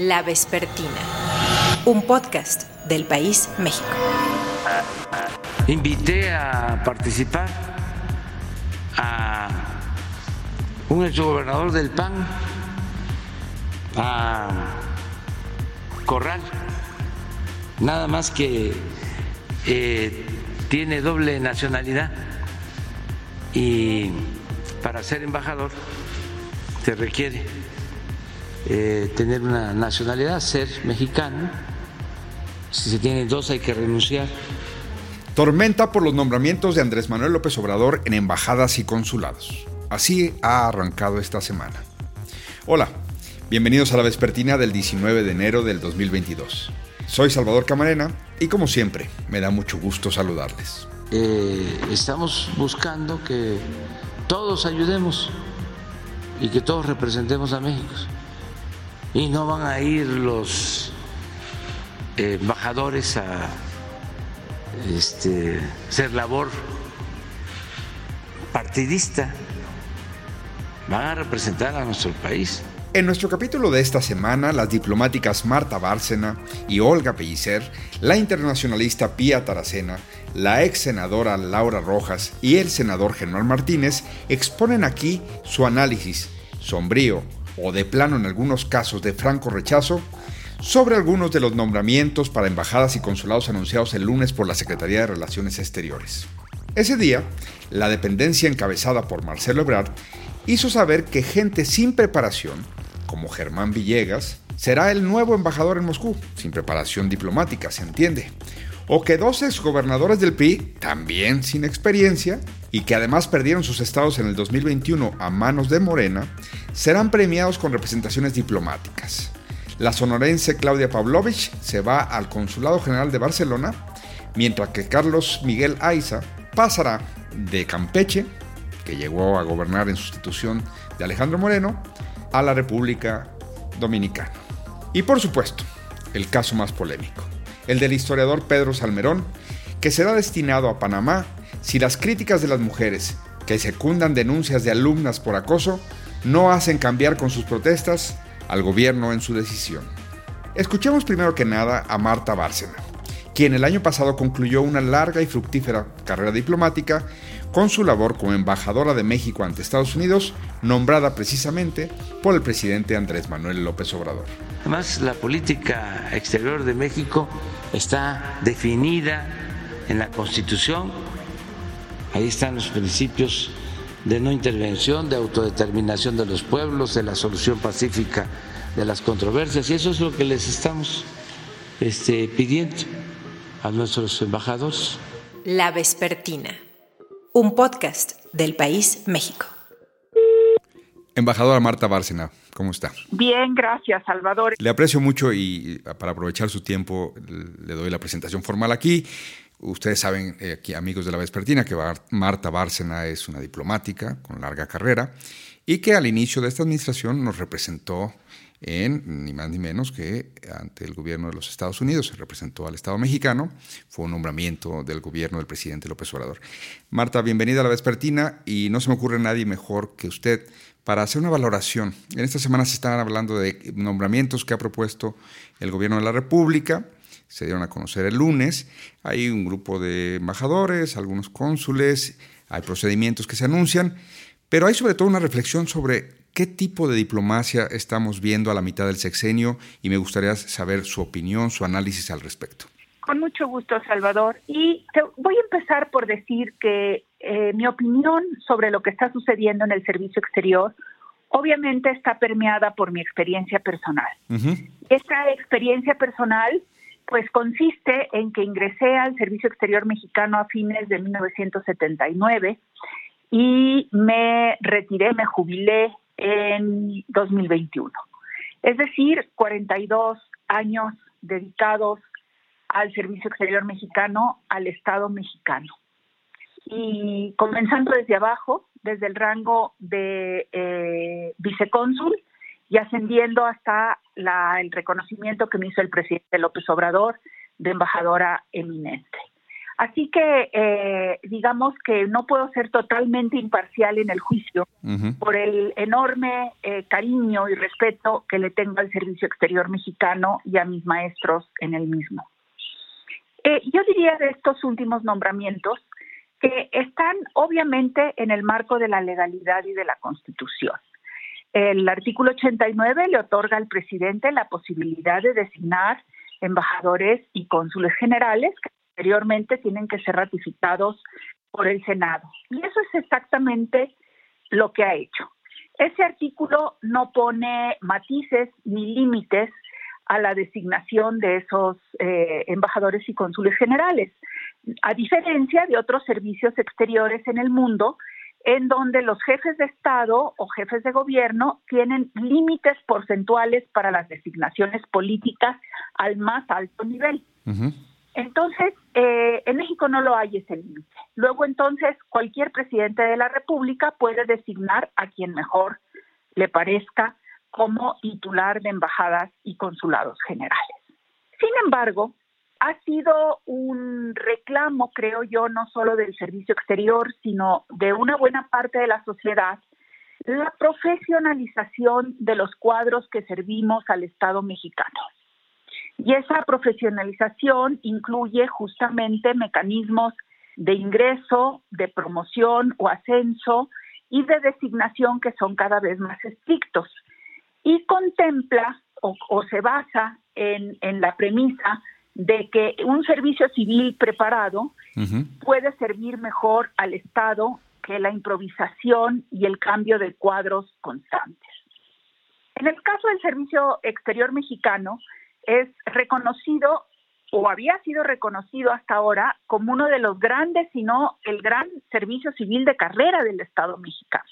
La Vespertina, un podcast del País México. Invité a participar a un exgobernador del PAN, a Corral, nada más que eh, tiene doble nacionalidad. Y para ser embajador se requiere eh, tener una nacionalidad, ser mexicano. Si se tienen dos hay que renunciar. Tormenta por los nombramientos de Andrés Manuel López Obrador en embajadas y consulados. Así ha arrancado esta semana. Hola, bienvenidos a la vespertina del 19 de enero del 2022. Soy Salvador Camarena y como siempre me da mucho gusto saludarles. Eh, estamos buscando que todos ayudemos y que todos representemos a México. Y no van a ir los eh, embajadores a este, hacer labor partidista, van a representar a nuestro país. En nuestro capítulo de esta semana, las diplomáticas Marta Bárcena y Olga Pellicer, la internacionalista Pía Taracena, la ex senadora Laura Rojas y el senador Germán Martínez exponen aquí su análisis, sombrío o de plano en algunos casos de franco rechazo, sobre algunos de los nombramientos para embajadas y consulados anunciados el lunes por la Secretaría de Relaciones Exteriores. Ese día, la dependencia encabezada por Marcelo Ebrard hizo saber que gente sin preparación, como Germán Villegas, será el nuevo embajador en Moscú, sin preparación diplomática, se entiende. O que dos exgobernadores del PRI, también sin experiencia, y que además perdieron sus estados en el 2021 a manos de Morena, serán premiados con representaciones diplomáticas. La sonorense Claudia Pavlovich se va al Consulado General de Barcelona, mientras que Carlos Miguel Aiza pasará de Campeche, que llegó a gobernar en sustitución de Alejandro Moreno, a la República Dominicana. Y por supuesto, el caso más polémico, el del historiador Pedro Salmerón, que será destinado a Panamá si las críticas de las mujeres que secundan denuncias de alumnas por acoso no hacen cambiar con sus protestas al gobierno en su decisión. Escuchemos primero que nada a Marta Bárcena, quien el año pasado concluyó una larga y fructífera carrera diplomática con su labor como embajadora de México ante Estados Unidos, nombrada precisamente por el presidente Andrés Manuel López Obrador. Además, la política exterior de México está definida en la Constitución. Ahí están los principios de no intervención, de autodeterminación de los pueblos, de la solución pacífica de las controversias. Y eso es lo que les estamos este, pidiendo a nuestros embajadores. La Vespertina, un podcast del País México. Embajadora Marta Bárcena, ¿cómo está? Bien, gracias, Salvador. Le aprecio mucho y para aprovechar su tiempo le doy la presentación formal aquí. Ustedes saben, eh, aquí amigos de la Vespertina, que Marta Bárcena es una diplomática con larga carrera y que al inicio de esta administración nos representó en ni más ni menos que ante el gobierno de los Estados Unidos, se representó al Estado mexicano, fue un nombramiento del gobierno del presidente López Obrador. Marta, bienvenida a la Vespertina y no se me ocurre nadie mejor que usted para hacer una valoración. En esta semana se están hablando de nombramientos que ha propuesto el gobierno de la República, se dieron a conocer el lunes. Hay un grupo de embajadores, algunos cónsules, hay procedimientos que se anuncian, pero hay sobre todo una reflexión sobre qué tipo de diplomacia estamos viendo a la mitad del sexenio y me gustaría saber su opinión, su análisis al respecto. Con mucho gusto, Salvador. Y voy a empezar por decir que eh, mi opinión sobre lo que está sucediendo en el servicio exterior obviamente está permeada por mi experiencia personal. Esta experiencia personal pues consiste en que ingresé al Servicio Exterior Mexicano a fines de 1979 y me retiré, me jubilé en 2021. Es decir, 42 años dedicados al Servicio Exterior Mexicano, al Estado mexicano. Y comenzando desde abajo, desde el rango de eh, vicecónsul, y ascendiendo hasta el reconocimiento que me hizo el presidente López Obrador de embajadora eminente. Así que eh, digamos que no puedo ser totalmente imparcial en el juicio por el enorme eh, cariño y respeto que le tengo al Servicio Exterior Mexicano y a mis maestros en el mismo. Eh, yo diría de estos últimos nombramientos que están obviamente en el marco de la legalidad y de la Constitución. El artículo 89 le otorga al presidente la posibilidad de designar embajadores y cónsules generales que posteriormente tienen que ser ratificados por el Senado. Y eso es exactamente lo que ha hecho. Ese artículo no pone matices ni límites a la designación de esos eh, embajadores y cónsules generales, a diferencia de otros servicios exteriores en el mundo, en donde los jefes de Estado o jefes de gobierno tienen límites porcentuales para las designaciones políticas al más alto nivel. Entonces, eh, en México no lo hay ese límite. Luego, entonces, cualquier presidente de la República puede designar a quien mejor le parezca como titular de embajadas y consulados generales. Sin embargo, ha sido un reclamo, creo yo, no solo del servicio exterior, sino de una buena parte de la sociedad, la profesionalización de los cuadros que servimos al Estado mexicano. Y esa profesionalización incluye justamente mecanismos de ingreso, de promoción o ascenso y de designación que son cada vez más estrictos. Y contempla o, se basa en, la premisa de que un servicio civil preparado puede servir mejor al Estado que la improvisación y el cambio de cuadros constantes. En el caso del Servicio Exterior Mexicano, es reconocido o había sido reconocido hasta ahora como uno de los grandes, si no el gran servicio civil de carrera del Estado mexicano.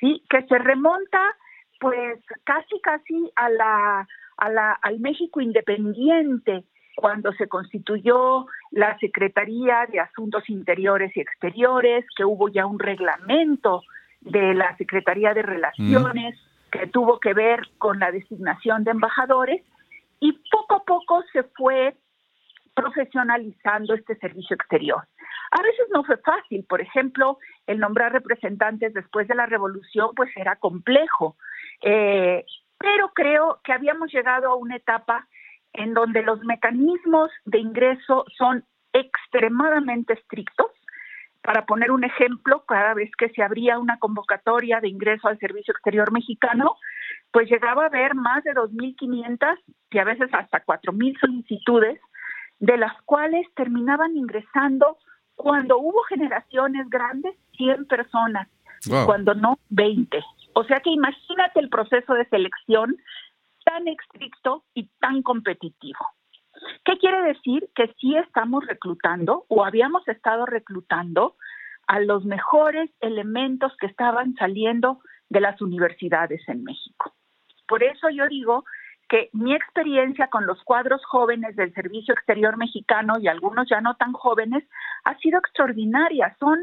Sí, que se remonta pues casi casi a la, a la al México independiente cuando se constituyó la Secretaría de Asuntos Interiores y Exteriores, que hubo ya un reglamento de la Secretaría de Relaciones que tuvo que ver con la designación de embajadores y poco a poco se fue profesionalizando este servicio exterior. A veces no fue fácil, por ejemplo, el nombrar representantes después de la revolución pues era complejo, eh, pero creo que habíamos llegado a una etapa en donde los mecanismos de ingreso son extremadamente estrictos. Para poner un ejemplo, cada vez que se abría una convocatoria de ingreso al Servicio Exterior Mexicano, pues llegaba a haber más de 2.500 y a veces hasta 4.000 solicitudes, de las cuales terminaban ingresando cuando hubo generaciones grandes 100 personas, cuando no 20. O sea que imagínate el proceso de selección tan estricto y tan competitivo. ¿Qué quiere decir? Que sí estamos reclutando o habíamos estado reclutando a los mejores elementos que estaban saliendo de las universidades en México. Por eso yo digo que mi experiencia con los cuadros jóvenes del Servicio Exterior Mexicano y algunos ya no tan jóvenes ha sido extraordinaria. Son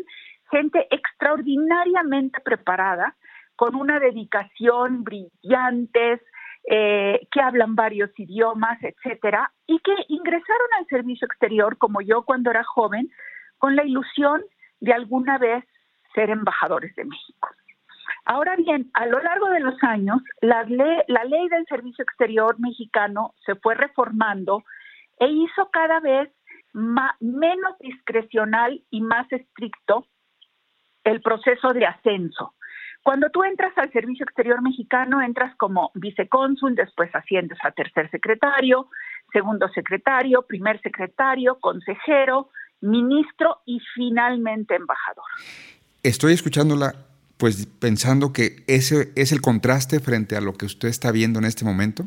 gente extraordinariamente preparada, con una dedicación brillantes, eh, que hablan varios idiomas, etcétera, y que ingresaron al servicio exterior, como yo cuando era joven, con la ilusión de alguna vez ser embajadores de México. Ahora bien, a lo largo de los años, la ley, la ley del servicio exterior mexicano se fue reformando e hizo cada vez menos discrecional y más estricto el proceso de ascenso. Cuando tú entras al Servicio Exterior Mexicano, entras como vicecónsul, después asciendes a tercer secretario, segundo secretario, primer secretario, consejero, ministro y finalmente embajador. Estoy escuchándola pues pensando que ese es el contraste frente a lo que usted está viendo en este momento.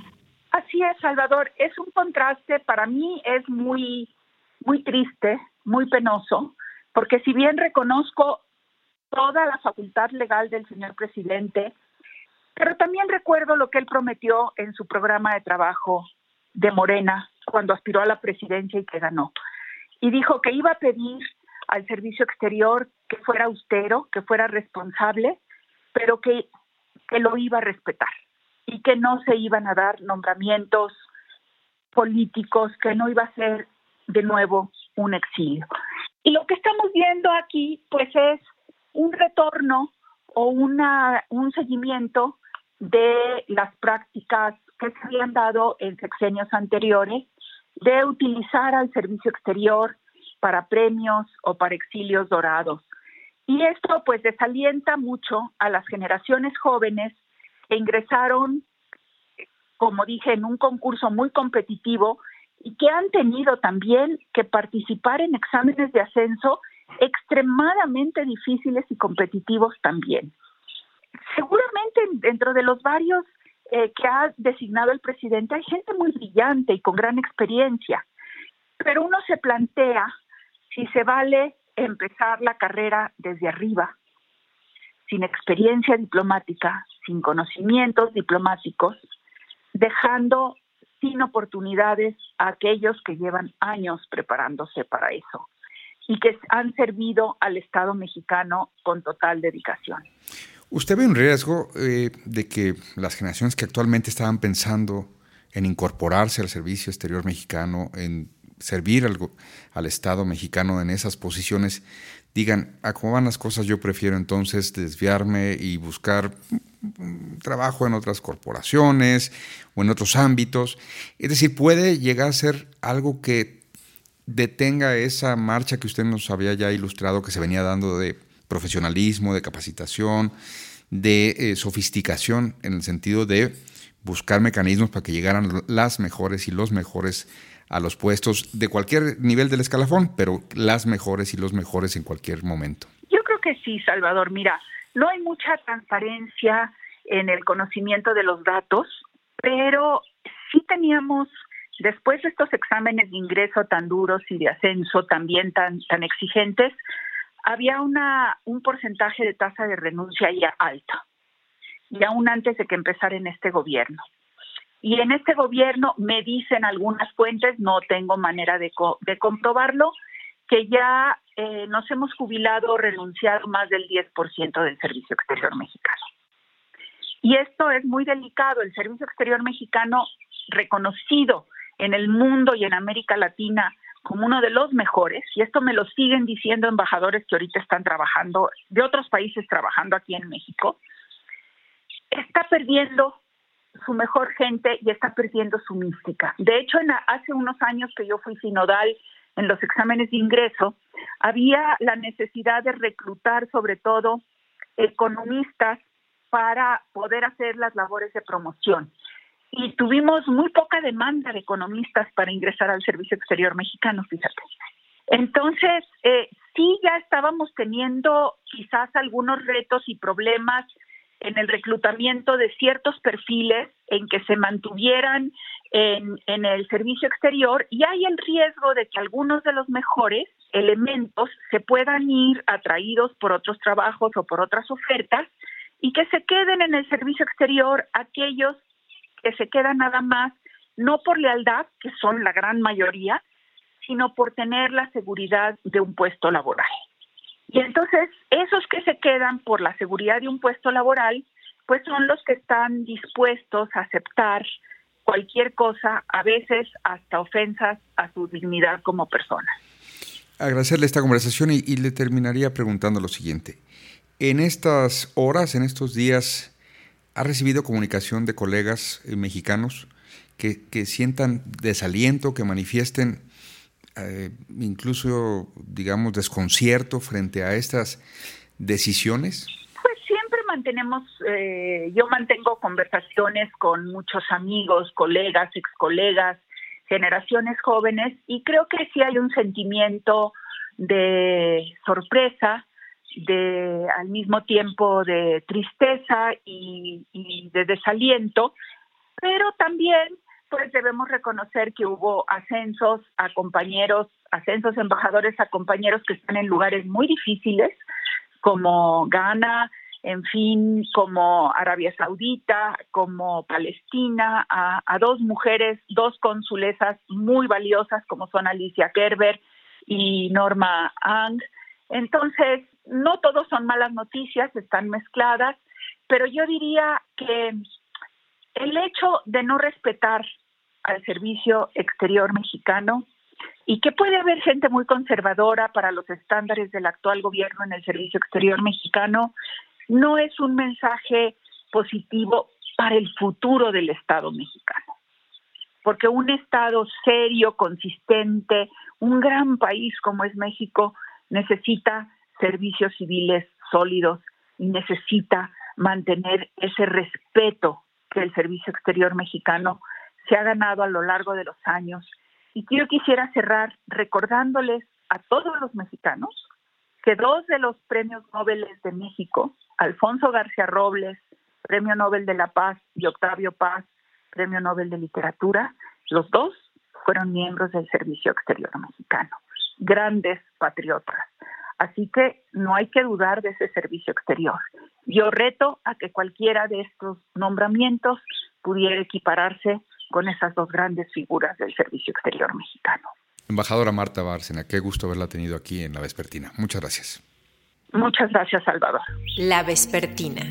Así es, Salvador, es un contraste, para mí es muy, muy triste, muy penoso, porque si bien reconozco toda la facultad legal del señor presidente, pero también recuerdo lo que él prometió en su programa de trabajo de Morena cuando aspiró a la presidencia y que ganó. Y dijo que iba a pedir al servicio exterior que fuera austero, que fuera responsable, pero que, que lo iba a respetar y que no se iban a dar nombramientos políticos, que no iba a ser de nuevo un exilio. Y lo que estamos viendo aquí, pues es un retorno o una, un seguimiento de las prácticas que se habían dado en sexenios anteriores de utilizar al servicio exterior para premios o para exilios dorados. Y esto pues desalienta mucho a las generaciones jóvenes que ingresaron, como dije, en un concurso muy competitivo y que han tenido también que participar en exámenes de ascenso extremadamente difíciles y competitivos también. Seguramente dentro de los varios eh, que ha designado el presidente hay gente muy brillante y con gran experiencia, pero uno se plantea si se vale empezar la carrera desde arriba, sin experiencia diplomática, sin conocimientos diplomáticos, dejando sin oportunidades a aquellos que llevan años preparándose para eso y que han servido al Estado mexicano con total dedicación. ¿Usted ve un riesgo eh, de que las generaciones que actualmente estaban pensando en incorporarse al servicio exterior mexicano, en servir al, al Estado mexicano en esas posiciones, digan, a cómo van las cosas, yo prefiero entonces desviarme y buscar trabajo en otras corporaciones o en otros ámbitos. Es decir, puede llegar a ser algo que detenga esa marcha que usted nos había ya ilustrado, que se venía dando de profesionalismo, de capacitación, de eh, sofisticación, en el sentido de buscar mecanismos para que llegaran las mejores y los mejores a los puestos de cualquier nivel del escalafón, pero las mejores y los mejores en cualquier momento. Yo creo que sí, Salvador. Mira, no hay mucha transparencia en el conocimiento de los datos, pero sí teníamos, después de estos exámenes de ingreso tan duros y de ascenso también tan, tan exigentes, había una, un porcentaje de tasa de renuncia ya alta, y aún antes de que empezara en este gobierno. Y en este gobierno me dicen algunas fuentes, no tengo manera de, de comprobarlo, que ya eh, nos hemos jubilado o renunciado más del 10% del servicio exterior mexicano. Y esto es muy delicado. El servicio exterior mexicano, reconocido en el mundo y en América Latina como uno de los mejores, y esto me lo siguen diciendo embajadores que ahorita están trabajando, de otros países trabajando aquí en México, está perdiendo su mejor gente y está perdiendo su mística. De hecho, en, hace unos años que yo fui sinodal en los exámenes de ingreso, había la necesidad de reclutar sobre todo economistas para poder hacer las labores de promoción. Y tuvimos muy poca demanda de economistas para ingresar al Servicio Exterior Mexicano, fíjate. Entonces, eh, sí ya estábamos teniendo quizás algunos retos y problemas en el reclutamiento de ciertos perfiles en que se mantuvieran en, en, el servicio exterior y hay el riesgo de que algunos de los mejores elementos se puedan ir atraídos por otros trabajos o por otras ofertas y que se queden en el servicio exterior aquellos que se quedan nada más no por lealtad, que son la gran mayoría, sino por tener la seguridad de un puesto laboral. Y entonces, esos que se quedan por la seguridad de un puesto laboral, pues son los que están dispuestos a aceptar cualquier cosa, a veces hasta ofensas a su dignidad como persona. Agradecerle esta conversación y, le terminaría preguntando lo siguiente. En estas horas, en estos días, ¿ha recibido comunicación de colegas eh, mexicanos que, que sientan desaliento, que manifiesten eh, incluso, digamos, desconcierto frente a estas decisiones? Pues siempre mantenemos, eh, yo mantengo conversaciones con muchos amigos, colegas, ex colegas, generaciones jóvenes y creo que sí hay un sentimiento de sorpresa, de al mismo tiempo de tristeza y, de desaliento, pero también pues debemos reconocer que hubo ascensos a compañeros, ascensos embajadores a compañeros que están en lugares muy difíciles, como Ghana, en fin, como Arabia Saudita, como Palestina, a, dos mujeres, dos consulesas muy valiosas como son Alicia Kerber y Norma Ang. Entonces, no todos son malas noticias, están mezcladas, pero yo diría que el hecho de no respetar al servicio exterior mexicano y que puede haber gente muy conservadora para los estándares del actual gobierno en el servicio exterior mexicano, no es un mensaje positivo para el futuro del Estado mexicano. Porque un Estado serio, consistente, un gran país como es México, necesita servicios civiles sólidos y necesita mantener ese respeto que el servicio exterior mexicano se ha ganado a lo largo de los años. Y yo quisiera cerrar recordándoles a todos los mexicanos que dos de los premios Nobel de México, Alfonso García Robles, Premio Nobel de la Paz, y Octavio Paz, Premio Nobel de Literatura, los dos fueron miembros del Servicio Exterior Mexicano, grandes patriotas. Así que no hay que dudar de ese servicio exterior. Yo reto a que cualquiera de estos nombramientos pudiera equipararse con esas dos grandes figuras del servicio exterior mexicano. Embajadora Marta Bárcena, qué gusto haberla tenido aquí en La Vespertina. Muchas gracias. Muchas gracias, Salvador. La Vespertina.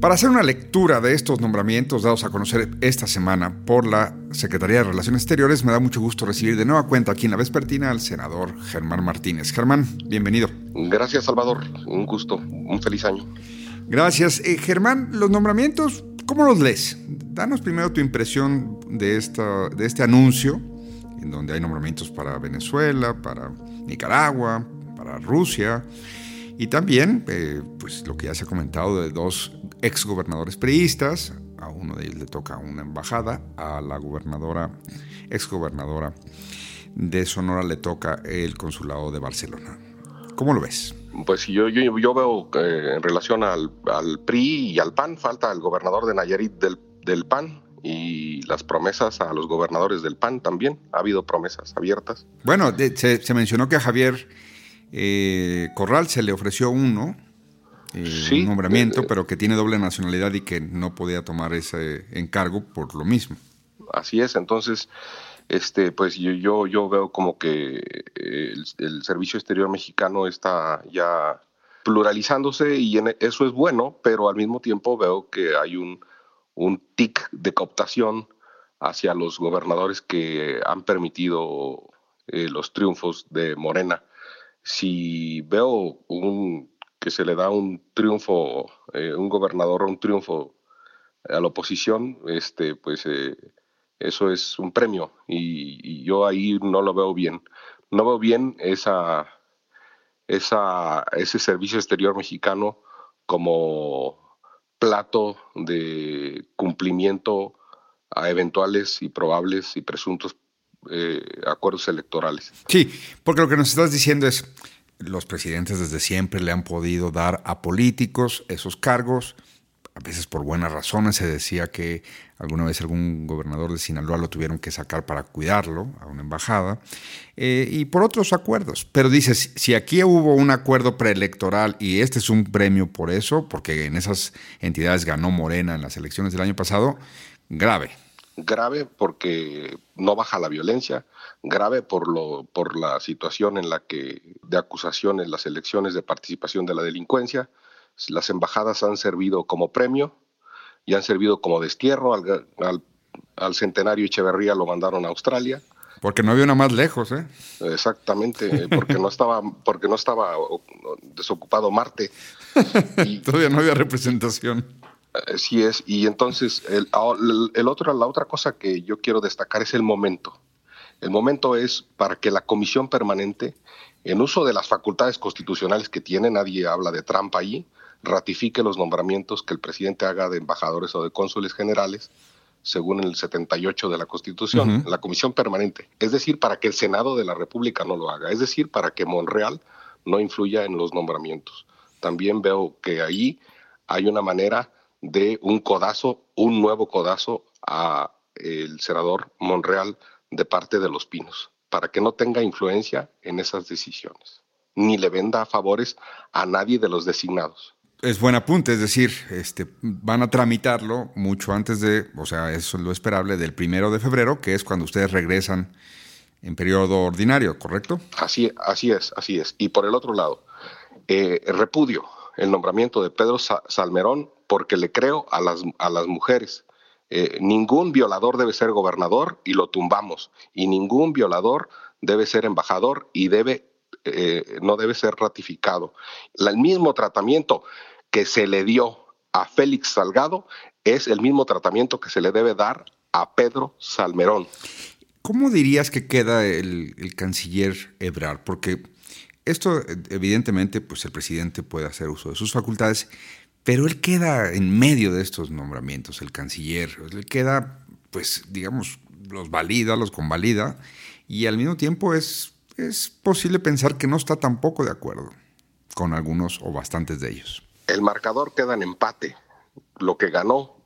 Para hacer una lectura de estos nombramientos dados a conocer esta semana por la Secretaría de Relaciones Exteriores, me da mucho gusto recibir de nueva cuenta aquí en la Vespertina al senador Germán Martínez. Germán, bienvenido. Gracias, Salvador. Un gusto. Un feliz año. Gracias. Eh, Germán, los nombramientos, ¿cómo los lees? Danos primero tu impresión de, esta, de este anuncio, en donde hay nombramientos para Venezuela, para Nicaragua, para Rusia. Y también, eh, pues lo que ya se ha comentado de dos exgobernadores priistas, a uno de ellos le toca una embajada, a la gobernadora, exgobernadora de Sonora le toca el consulado de Barcelona. ¿Cómo lo ves? Pues yo, yo, yo veo que en relación al, PRI y al PAN, falta el gobernador de Nayarit del, del PAN, y las promesas a los gobernadores del PAN también. Ha habido promesas abiertas. Bueno, se, se, mencionó que a Javier eh, Corral se le ofreció uno, eh, un nombramiento, eh, pero que tiene doble nacionalidad y que no podía tomar ese encargo por lo mismo. Así es, entonces, este, pues yo, yo, veo como que el, servicio exterior mexicano está ya pluralizándose y eso es bueno, pero al mismo tiempo veo que hay un, un tic de cooptación hacia los gobernadores que han permitido los triunfos de Morena. Si veo un, que se le da un triunfo, eh, un gobernador un triunfo a la oposición, este, pues eh, eso es un premio y, yo ahí no lo veo bien. No veo bien esa, esa, ese servicio exterior mexicano como plato de cumplimiento a eventuales y probables y presuntos eh, acuerdos electorales. Sí, porque lo que nos estás diciendo es, los presidentes desde siempre le han podido dar a políticos esos cargos, a veces por buenas razones se decía que alguna vez algún gobernador de Sinaloa lo tuvieron que sacar para cuidarlo a una embajada, eh, y por otros acuerdos. Pero dices, si aquí hubo un acuerdo preelectoral y este es un premio por eso, porque en esas entidades ganó Morena en las elecciones del año pasado, grave grave porque no baja la violencia, grave por lo por la situación en la que de acusación en las elecciones de participación de la delincuencia, las embajadas han servido como premio y han servido como destierro al, al, centenario Echeverría lo mandaron a Australia. Porque no había una más lejos, ¿eh? Exactamente, porque no estaba, porque no estaba desocupado Marte. Y, Todavía no había representación. Sí es, y entonces el, el, otro, la otra cosa que yo quiero destacar es el momento. El momento es para que la comisión permanente, en uso de las facultades constitucionales que tiene, nadie habla de trampa allí, ratifique los nombramientos que el presidente haga de embajadores o de cónsules generales, según el 78 de la Constitución, la comisión permanente. Es decir, para que el Senado de la República no lo haga. Es decir, para que Monreal no influya en los nombramientos. También veo que ahí hay una manera de un codazo, un nuevo codazo a el senador Monreal de parte de los Pinos, para que no tenga influencia en esas decisiones, ni le venda favores a nadie de los designados. Es buen apunte, es decir, este, van a tramitarlo mucho antes de, o sea, eso es lo esperable del primero de febrero, que es cuando ustedes regresan en periodo ordinario, ¿correcto? Así, así es, así es. Y por el otro lado, eh, repudio el nombramiento de Pedro Salmerón porque le creo a las, a las mujeres eh, ningún violador debe ser gobernador y lo tumbamos, y ningún violador debe ser embajador y debe, eh, no debe ser ratificado. el mismo tratamiento que se le dio a Félix Salgado es el mismo tratamiento que se le debe dar a Pedro Salmerón. ¿Cómo dirías que queda el, canciller Ebrard? Porque esto, evidentemente, pues el presidente puede hacer uso de sus facultades, pero él queda en medio de estos nombramientos, el canciller. Él queda, pues, digamos, los valida, los convalida, y al mismo tiempo es, es posible pensar que no está tampoco de acuerdo con algunos o bastantes de ellos. El marcador queda en empate. Lo que ganó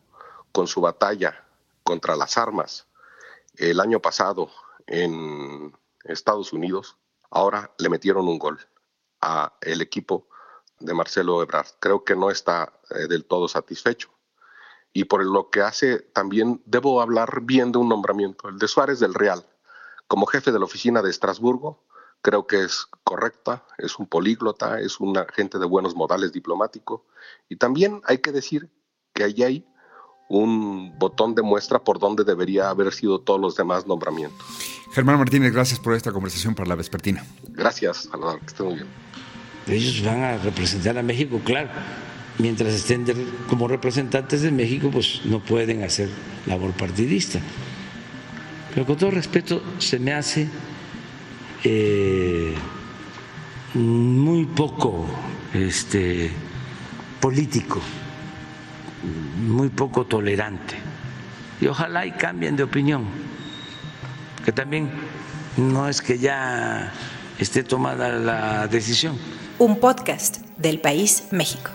con su batalla contra las armas el año pasado en Estados Unidos, ahora le metieron un gol a el equipo de Marcelo Ebrard. Creo que no está eh, del todo satisfecho. Y por lo que hace, también debo hablar bien de un nombramiento, el de Suárez del Real, como jefe de la oficina de Estrasburgo. Creo que es correcta, es un políglota, es un agente de buenos modales diplomático. Y también hay que decir que allí hay un botón de muestra por donde debería haber sido todos los demás nombramientos. Germán Martínez, gracias por esta conversación para la vespertina. Gracias, Salvador, que esté muy bien. Ellos van a representar a México, claro. Mientras estén como representantes de México, pues no pueden hacer labor partidista. Pero con todo respeto, se me hace eh, muy poco este, político muy poco tolerante. Y ojalá y cambien de opinión, que también no es que ya esté tomada la decisión. Un podcast del País México.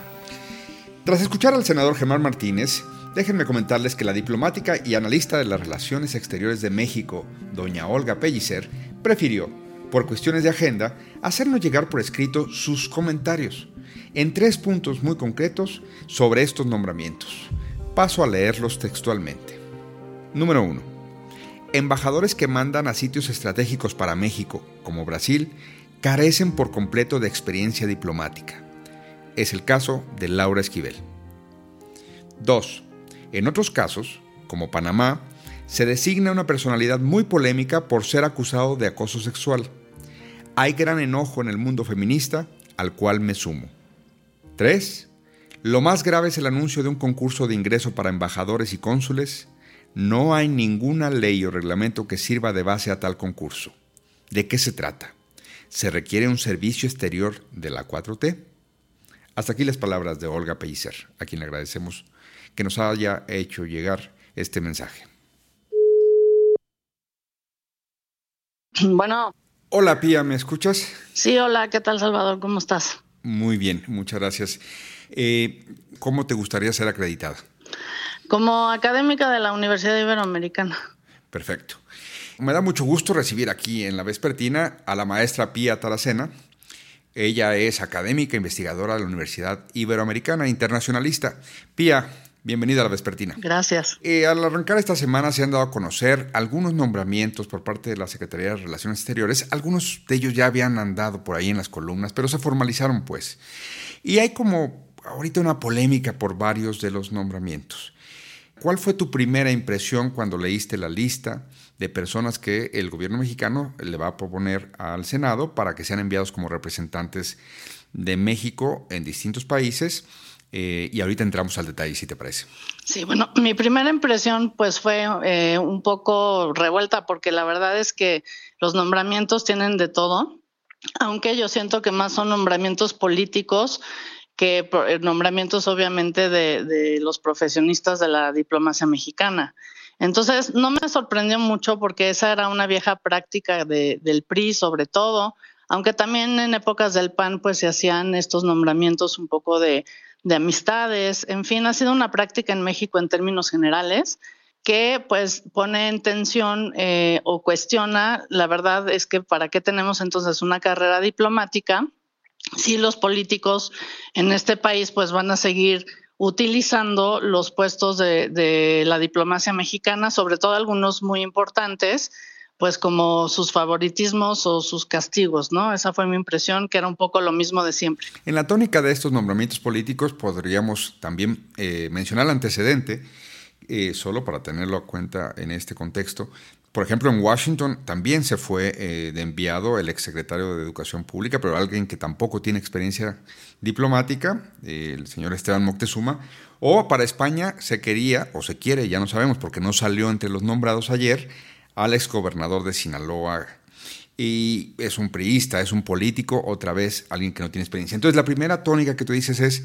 Tras escuchar al senador Germán Martínez, déjenme comentarles que la diplomática y analista de las relaciones exteriores de México, doña Olga Pellicer, prefirió, por cuestiones de agenda, hacernos llegar por escrito sus comentarios en tres puntos muy concretos sobre estos nombramientos. Paso a leerlos textualmente. Número 1. Embajadores que mandan a sitios estratégicos para México, como Brasil, carecen por completo de experiencia diplomática. Es el caso de Laura Esquivel. 2. En otros casos, como Panamá, se designa una personalidad muy polémica por ser acusado de acoso sexual. Hay gran enojo en el mundo feminista, al cual me sumo. 3. Lo más grave es el anuncio de un concurso de ingreso para embajadores y cónsules. No hay ninguna ley o reglamento que sirva de base a tal concurso. ¿De qué se trata? ¿Se requiere un servicio exterior de la 4T? Hasta aquí las palabras de Olga Pellicer, a quien le agradecemos que nos haya hecho llegar este mensaje. Bueno. Hola Pía, ¿me escuchas? Sí, hola, ¿qué tal Salvador? ¿Cómo estás? Muy bien, muchas gracias. Eh, ¿Cómo te gustaría ser acreditada? Como académica de la Universidad Iberoamericana. Perfecto. Me da mucho gusto recibir aquí en la vespertina a la maestra Pía Taracena. Ella es académica investigadora de la Universidad Iberoamericana Internacionalista. Pía, Bienvenida a la Vespertina. Gracias. Eh, al arrancar esta semana se han dado a conocer algunos nombramientos por parte de la Secretaría de Relaciones Exteriores. Algunos de ellos ya habían andado por ahí en las columnas, pero se formalizaron pues. Y hay como ahorita una polémica por varios de los nombramientos. ¿Cuál fue tu primera impresión cuando leíste la lista de personas que el gobierno mexicano le va a proponer al Senado para que sean enviados como representantes de México en distintos países? Eh, y ahorita entramos al detalle, si te parece. Sí, bueno, mi primera impresión pues fue eh, un poco revuelta porque la verdad es que los nombramientos tienen de todo, aunque yo siento que más son nombramientos políticos que eh, nombramientos obviamente de, los profesionistas de la diplomacia mexicana. Entonces, no me sorprendió mucho porque esa era una vieja práctica del PRI sobre todo, aunque también en épocas del PAN pues se hacían estos nombramientos un poco de de amistades, en fin, ha sido una práctica en México en términos generales que pues pone en tensión eh, o cuestiona, la verdad es que para qué tenemos entonces una carrera diplomática si los políticos en este país pues van a seguir utilizando los puestos de, la diplomacia mexicana, sobre todo algunos muy importantes, pues como sus favoritismos o sus castigos, ¿no? Esa fue mi impresión, que era un poco lo mismo de siempre. En la tónica de estos nombramientos políticos podríamos también eh, mencionar el antecedente eh, solo para tenerlo a cuenta en este contexto. Por ejemplo, en Washington también se fue eh, de enviado el exsecretario de Educación Pública, pero alguien que tampoco tiene experiencia diplomática, el señor Esteban Moctezuma. O para España se quería, o se quiere, ya no sabemos porque no salió entre los nombrados ayer, al exgobernador de Sinaloa, y es un priista, es un político, otra vez alguien que no tiene experiencia. Entonces la primera tónica que tú dices es,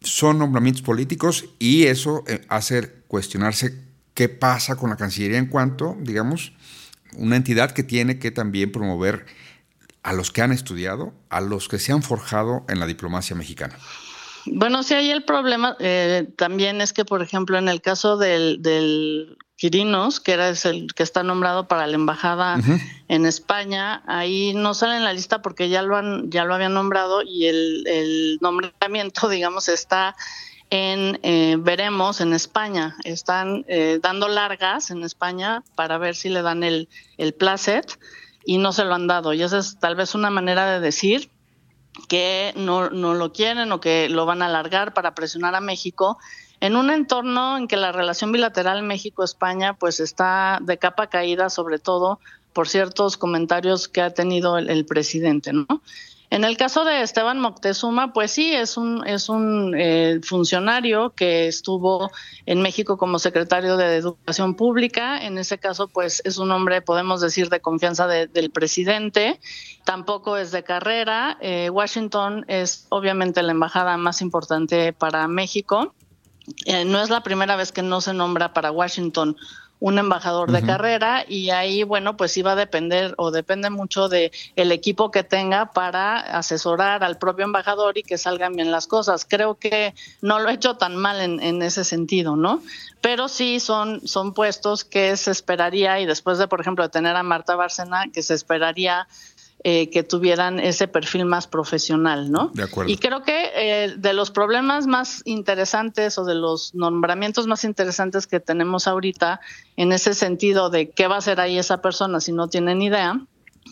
son nombramientos políticos y eso eh, hace cuestionarse qué pasa con la Cancillería en cuanto, digamos, una entidad que tiene que también promover a los que han estudiado, a los que se han forjado en la diplomacia mexicana. Bueno, sí, ahí el problema eh, también es que, por ejemplo, en el caso del, del Quirinos, que era el que está nombrado para la embajada en España, ahí no sale en la lista porque ya lo han, ya lo habían nombrado y el, nombramiento, digamos, está en eh, veremos en España. Están eh, dando largas en España para ver si le dan el, el placet y no se lo han dado. Y esa es tal vez una manera de decir que no, no lo quieren o que lo van a alargar para presionar a México en un entorno en que la relación bilateral México-España pues está de capa caída, sobre todo por ciertos comentarios que ha tenido el, presidente, ¿no? En el caso de Esteban Moctezuma, pues sí, es un, es un eh, funcionario que estuvo en México como secretario de Educación Pública. En ese caso, pues es un hombre, podemos decir, de confianza del presidente. Tampoco es de carrera. Eh, Washington es obviamente la embajada más importante para México. Eh, no es la primera vez que no se nombra para Washington un embajador de carrera y ahí bueno pues iba a depender o depende mucho de el equipo que tenga para asesorar al propio embajador y que salgan bien las cosas. Creo que no lo he hecho tan mal en, en ese sentido no pero sí son son puestos que se esperaría y después de por ejemplo de tener a Marta Bárcena que se esperaría eh, que tuvieran ese perfil más profesional, ¿no? De acuerdo. Y creo que eh, de los problemas más interesantes o de los nombramientos más interesantes que tenemos ahorita, en ese sentido de qué va a hacer ahí esa persona si no tienen idea,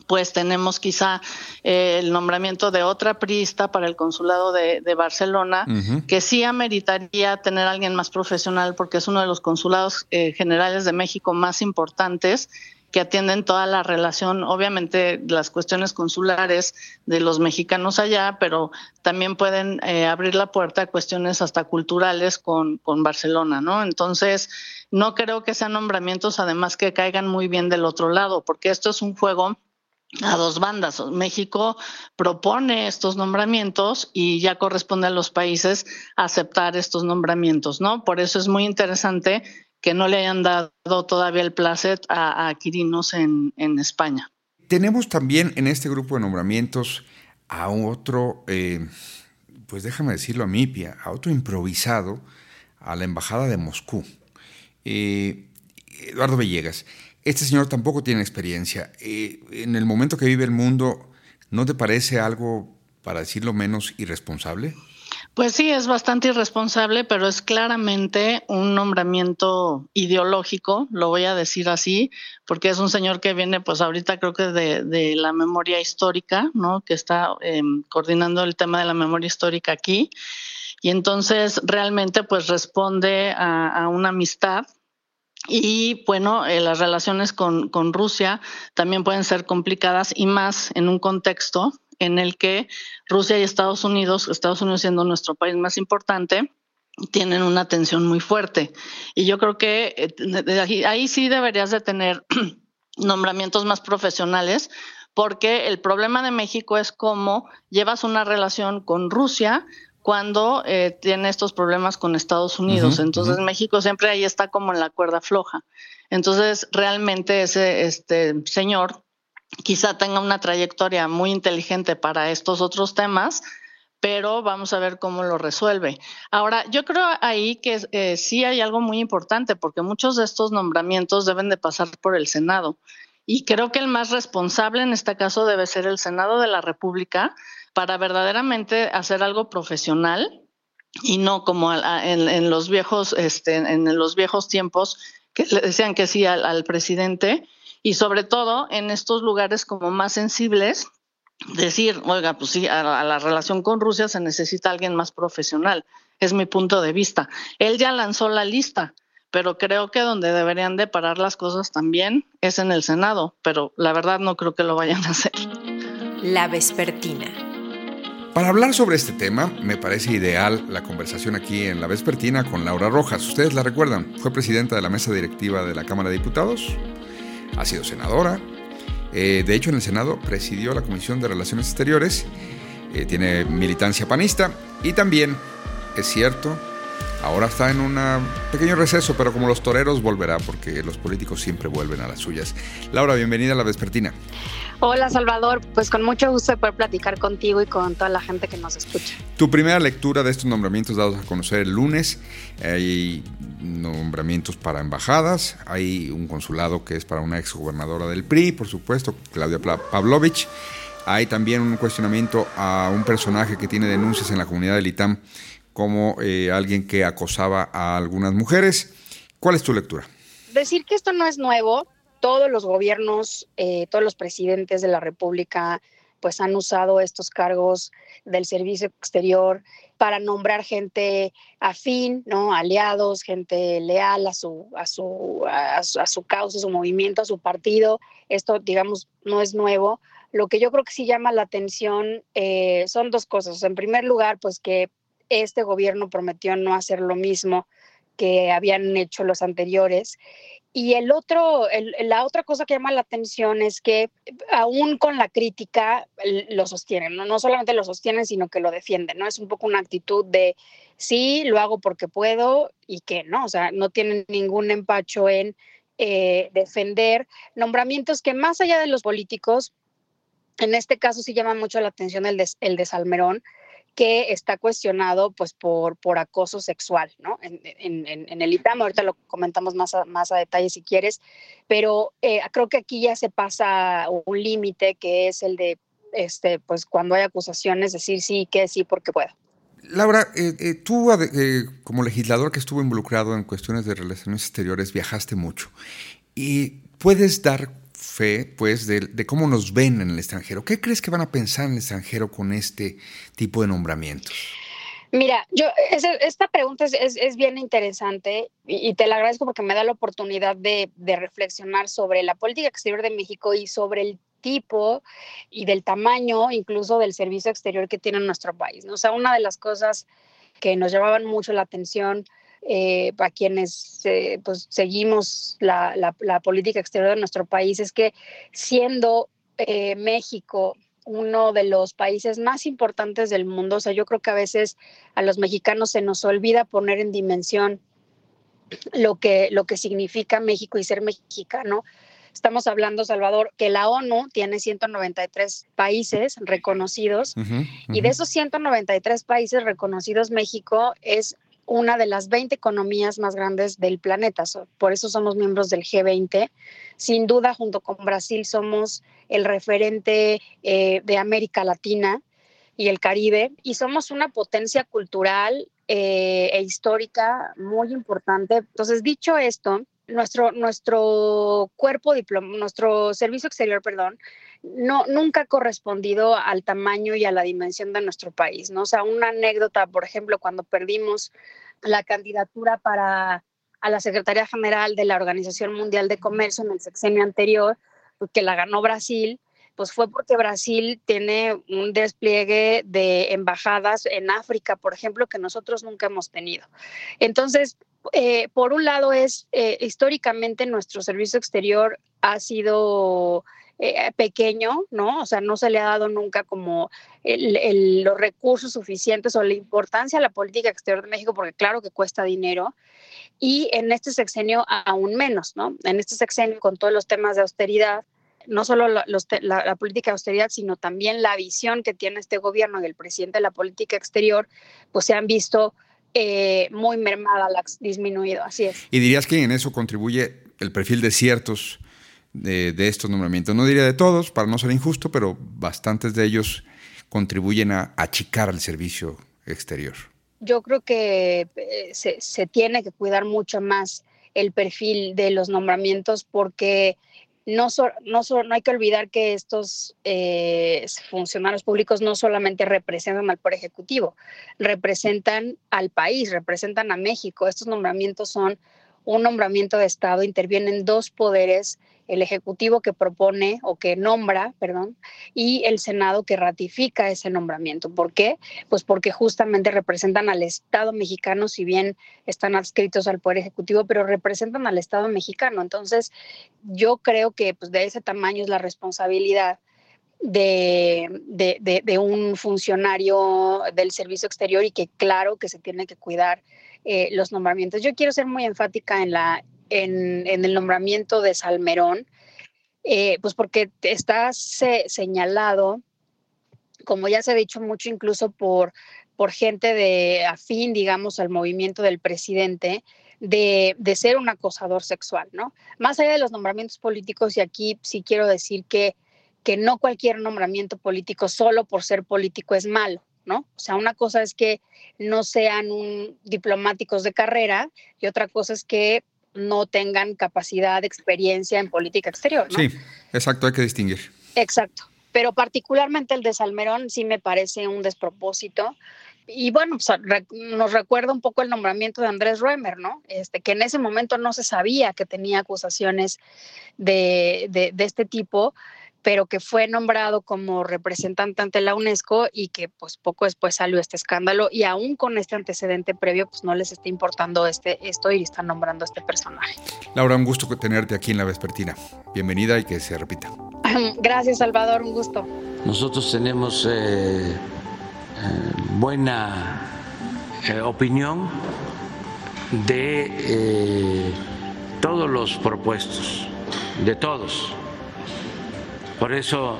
pues tenemos quizá eh, el nombramiento de otra priista para el consulado de, Barcelona, que sí ameritaría tener a alguien más profesional porque es uno de los consulados generales de México más importantes que atienden toda la relación, obviamente las cuestiones consulares de los mexicanos allá, pero también pueden eh, abrir la puerta a cuestiones hasta culturales con, con Barcelona, ¿no? Entonces, no creo que sean nombramientos además que caigan muy bien del otro lado, porque esto es un juego a dos bandas. México propone estos nombramientos y ya corresponde a los países aceptar estos nombramientos, ¿no? Por eso es muy interesante que no le hayan dado todavía el placet a, Quirinos en, España. Tenemos también en este grupo de nombramientos a otro, eh, pues déjame decirlo a Mipia, a otro improvisado a la Embajada de Moscú. Eh, Eduardo Villegas, este señor tampoco tiene experiencia. Eh, en el momento que vive el mundo, ¿no te parece algo, para decirlo menos, irresponsable? Pues sí, es bastante irresponsable, pero es claramente un nombramiento ideológico, lo voy a decir así, porque es un señor que viene, pues ahorita creo que de, la memoria histórica, ¿no? Que está em, coordinando el tema de la memoria histórica aquí. Y entonces realmente pues responde a, una amistad y bueno, eh, las relaciones con, con, Rusia también pueden ser complicadas y más en un contexto en el que Rusia y Estados Unidos, Estados Unidos siendo nuestro país más importante, tienen una tensión muy fuerte. Y yo creo que eh, ahí, sí deberías de tener nombramientos más profesionales, porque el problema de México es cómo llevas una relación con Rusia cuando eh, tiene estos problemas con Estados Unidos. Entonces México siempre ahí está como en la cuerda floja. Entonces realmente ese este señor quizá tenga una trayectoria muy inteligente para estos otros temas, pero vamos a ver cómo lo resuelve. Ahora, yo creo ahí que eh, sí hay algo muy importante, porque muchos de estos nombramientos deben de pasar por el Senado. Y creo que el más responsable en este caso debe ser el Senado de la República para verdaderamente hacer algo profesional y no como en, los viejos, este, en los viejos tiempos que le decían que sí al presidente y sobre todo en estos lugares como más sensibles, decir, oiga, pues sí, a, la relación con Rusia se necesita alguien más profesional, es mi punto de vista. Él ya lanzó la lista, pero creo que donde deberían de parar las cosas también es en el Senado, pero la verdad no creo que lo vayan a hacer. La Vespertina. Para hablar sobre este tema, me parece ideal la conversación aquí en La Vespertina con Laura Rojas. Ustedes la recuerdan, fue presidenta de la mesa directiva de la Cámara de Diputados, ha sido senadora, eh, de hecho en el Senado presidió la Comisión de Relaciones Exteriores, eh, tiene militancia panista y también, es cierto, Ahora está en un pequeño receso, pero como los toreros volverá, porque los políticos siempre vuelven a las suyas. Laura, bienvenida a la Vespertina. Hola Salvador, pues con mucho gusto de poder platicar contigo y con toda la gente que nos escucha. Tu primera lectura de estos nombramientos dados a conocer el lunes, hay nombramientos para embajadas, hay un consulado que es para una exgobernadora del PRI, por supuesto, Claudia Pavlovich. Hay también un cuestionamiento a un personaje que tiene denuncias en la comunidad del ITAM como eh, alguien que acosaba a algunas mujeres. ¿Cuál es tu lectura? Decir que esto no es nuevo, todos los gobiernos, eh, todos los presidentes de la República, pues han usado estos cargos del servicio exterior para nombrar gente afín, ¿no? aliados, gente leal a su, a su, a su, causa, a su movimiento, a su partido. Esto, digamos, no es nuevo. Lo que yo creo que sí llama la atención eh, son dos cosas. En primer lugar, pues que este gobierno prometió no hacer lo mismo que habían hecho los anteriores. Y el otro, la otra cosa que llama la atención es que aún con la crítica lo sostienen, ¿no? solamente lo sostienen, sino que lo defienden, ¿no? Es un poco una actitud de sí, lo hago porque puedo y que no, o sea, no tienen ningún empacho en eh, defender nombramientos que más allá de los políticos, en este caso sí llama mucho la atención el el de Salmerón, que está cuestionado pues por, por acoso sexual, ¿no? En, el ITAM, ahorita lo comentamos más a, más a detalle si quieres, pero eh, creo que aquí ya se pasa un límite que es el de, este, pues cuando hay acusaciones, decir sí, que sí, porque puedo. Laura, eh, eh, tú como legislador que estuvo involucrado en cuestiones de relaciones exteriores viajaste mucho y puedes dar fe, pues, de, cómo nos ven en el extranjero. ¿Qué crees que van a pensar en el extranjero con este tipo de nombramientos? Mira, yo esta pregunta es, bien interesante y, te la agradezco porque me da la oportunidad de, reflexionar sobre la política exterior de México y sobre el tipo y del tamaño incluso del servicio exterior que tiene nuestro país. ¿no? O sea, una de las cosas que nos llamaban mucho la atención eh, para quienes eh, pues, seguimos la, la, política exterior de nuestro país es que siendo eh, México uno de los países más importantes del mundo, o sea, yo creo que a veces a los mexicanos se nos olvida poner en dimensión lo que, lo que significa México y ser mexicano. Estamos hablando, Salvador, que la ONU tiene 193 países reconocidos y de esos 193 países reconocidos, México es una de las 20 economías más grandes del planeta. Por eso somos miembros del G20. Sin duda, junto con Brasil, somos el referente eh, de América Latina y el Caribe. Y somos una potencia cultural eh, e histórica muy importante. Entonces, dicho esto, nuestro, nuestro cuerpo diploma, nuestro servicio exterior, perdón, no, nunca ha correspondido al tamaño y a la dimensión de nuestro país, ¿no? Sea, una anécdota, por ejemplo, cuando perdimos la candidatura para a la Secretaría General de la Organización Mundial de Comercio en el sexenio anterior, que la ganó Brasil, pues fue porque Brasil tiene un despliegue de embajadas en África, por ejemplo, que nosotros nunca hemos tenido. Entonces, eh, por un lado es, eh, históricamente nuestro servicio exterior ha sido eh, pequeño, ¿no? O sea, no se le ha dado nunca como los recursos suficientes o la importancia a la política exterior de México, porque claro que cuesta dinero, y en este sexenio aún menos, ¿no? En este sexenio con todos los temas de austeridad, no solo la, política de austeridad, sino también la visión que tiene este gobierno y el presidente de la política exterior, pues se han visto eh, muy mermadas, disminuido, así es. ¿Y dirías que en eso contribuye el perfil de ciertos de, estos nombramientos? No diría de todos, para no ser injusto, pero bastantes de ellos contribuyen a achicar al servicio exterior. Yo creo que eh, se, se tiene que cuidar mucho más el perfil de los nombramientos porque no, no, no, hay que olvidar que estos eh, funcionarios públicos no solamente representan al Poder Ejecutivo, representan al país, representan a México. Estos nombramientos son un nombramiento de Estado intervienen dos poderes el Ejecutivo que propone o que nombra, perdón, y el Senado que ratifica ese nombramiento. ¿Por qué? Pues porque justamente representan al Estado mexicano, si bien están adscritos al Poder Ejecutivo, pero representan al Estado mexicano. Entonces, yo creo que pues, de ese tamaño es la responsabilidad. De, de, un funcionario del servicio exterior y que claro que se tiene que cuidar eh, los nombramientos. Yo quiero ser muy enfática en la en, el nombramiento de Salmerón, eh, pues porque está señalado, como ya se ha dicho mucho, incluso por, por gente de afín, digamos, al movimiento del presidente, de, de, ser un acosador sexual, ¿no? Más allá de los nombramientos políticos, y aquí sí quiero decir que, que no cualquier nombramiento político solo por ser político es malo, ¿no? O sea, una cosa es que no sean un, diplomáticos de carrera y otra cosa es que no tengan capacidad, experiencia en política exterior. ¿no? Sí, exacto, hay que distinguir. Exacto, pero particularmente el de Salmerón sí me parece un despropósito. Y bueno, pues, nos recuerda un poco el nombramiento de Andrés Roemer, ¿no? Este, que en ese momento no se sabía que tenía acusaciones de, de, de este tipo pero que fue nombrado como representante ante la UNESCO y que pues poco después salió este escándalo y aún con este antecedente previo pues no les está importando este, esto y están nombrando a este personaje. Laura, un gusto tenerte aquí en La Vespertina. Bienvenida y que se repita. Gracias Salvador, un gusto. Nosotros tenemos eh, eh, buena eh, opinión de todos los propuestos, de todos por eso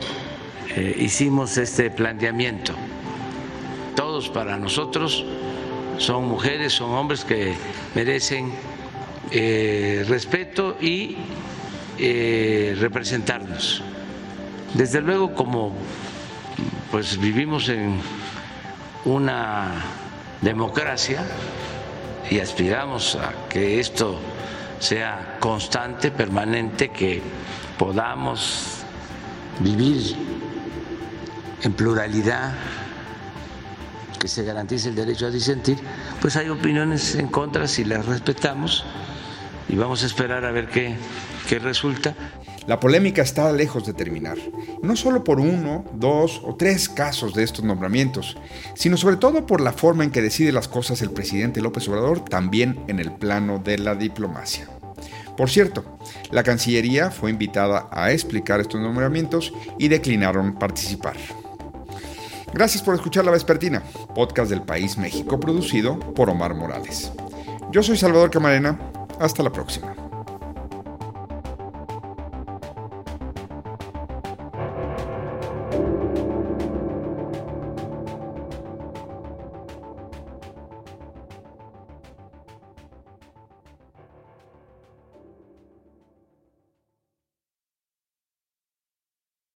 eh, hicimos este planteamiento. Todos para nosotros son mujeres, son hombres que merecen eh, respeto y eh, representarnos. Desde luego, como pues vivimos en una democracia y aspiramos a que esto sea constante, permanente, que podamos vivir en pluralidad, que se garantice el derecho a disentir, pues hay opiniones en contra si las respetamos y vamos a esperar a ver qué, qué resulta. La polémica está lejos de terminar, no solo por uno, dos o tres casos de estos nombramientos, sino sobre todo por la forma en que decide las cosas el presidente López Obrador también en el plano de la diplomacia. Por cierto, la Cancillería fue invitada a explicar estos nombramientos y declinaron participar. Gracias por escuchar La Vespertina, podcast del País México producido por Omar Morales. Yo soy Salvador Camarena, hasta la próxima.